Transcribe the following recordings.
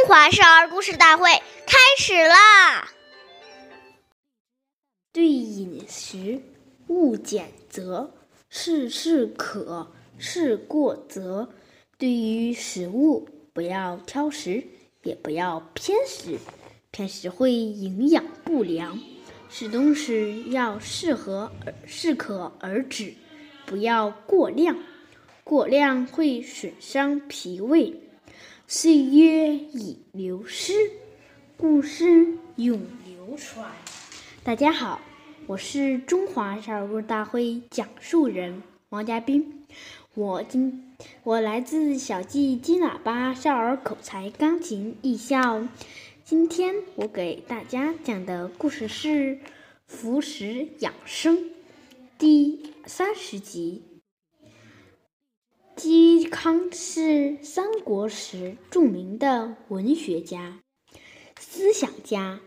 中华少儿故事大会开始啦！对饮食勿拣择，事事可，事过则。对于食物，不要挑食，也不要偏食，偏食会营养不良。吃东西要适合适可而止，不要过量，过量会损伤脾胃。岁月已流失，故事永流传。大家好，我是中华少儿故事大会讲述人王佳斌。我今我来自小季金喇叭少儿口才钢琴艺校。今天我给大家讲的故事是《服食养生》第三十集。嵇康是三国时著名的文学家、思想家，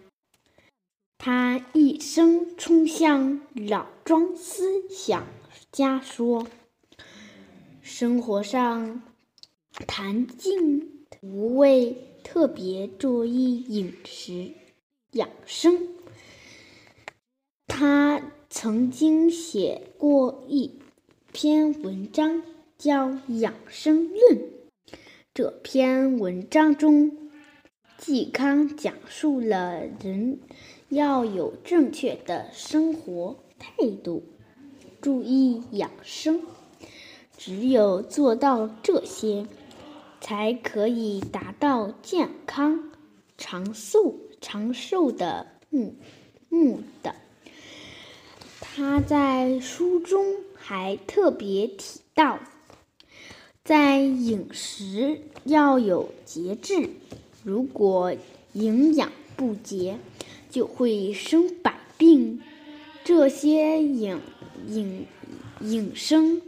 他一生冲向老庄思想家说，生活上谈静无味，特别注意饮食养生。他曾经写过一篇文章。教《养生论》这篇文章中，嵇康讲述了人要有正确的生活态度，注意养生。只有做到这些，才可以达到健康、长寿、长寿的目目的。他在书中还特别提到。在饮食要有节制，如果营养不节，就会生百病。这些饮饮养生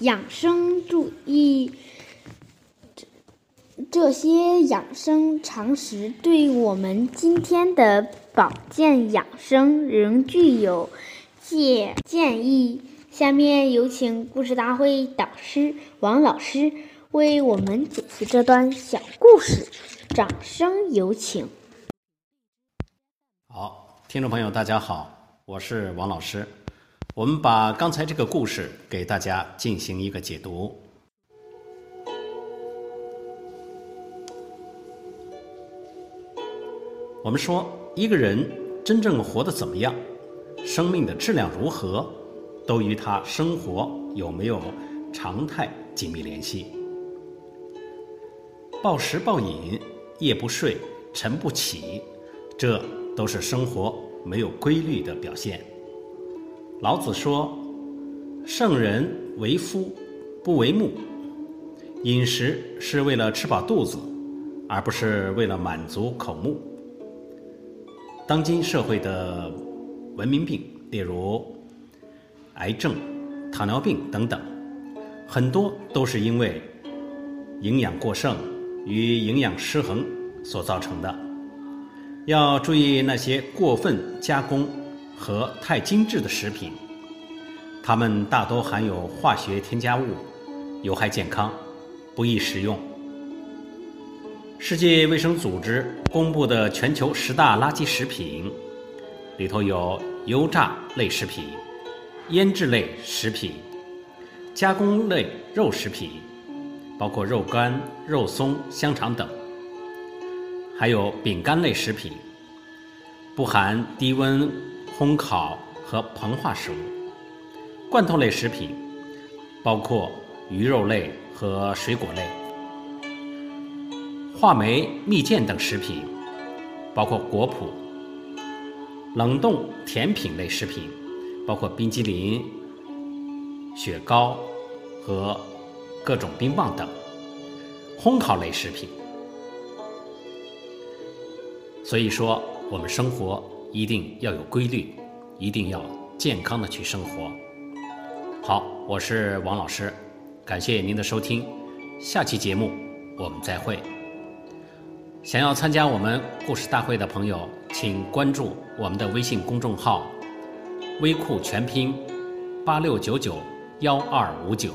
养生注意，这些养生常识对我们今天的保健养生仍具有建建议。下面有请故事大会导师王老师为我们解析这段小故事，掌声有请。好，听众朋友，大家好，我是王老师。我们把刚才这个故事给大家进行一个解读。我们说，一个人真正活得怎么样，生命的质量如何？都与他生活有没有常态紧密联系。暴食暴饮、夜不睡、晨不起，这都是生活没有规律的表现。老子说：“圣人为夫，不为目。”饮食是为了吃饱肚子，而不是为了满足口目。当今社会的文明病，例如。癌症、糖尿病等等，很多都是因为营养过剩与营养失衡所造成的。要注意那些过分加工和太精致的食品，它们大多含有化学添加物，有害健康，不宜食用。世界卫生组织公布的全球十大垃圾食品里头有油炸类食品。腌制类食品、加工类肉食品，包括肉干、肉松、香肠等；还有饼干类食品，不含低温烘烤和膨化食物；罐头类食品，包括鱼肉类和水果类；话梅、蜜饯等食品，包括果脯；冷冻甜品类食品。包括冰激凌、雪糕和各种冰棒等烘烤类食品。所以说，我们生活一定要有规律，一定要健康的去生活。好，我是王老师，感谢您的收听，下期节目我们再会。想要参加我们故事大会的朋友，请关注我们的微信公众号。微库全拼，八六九九幺二五九。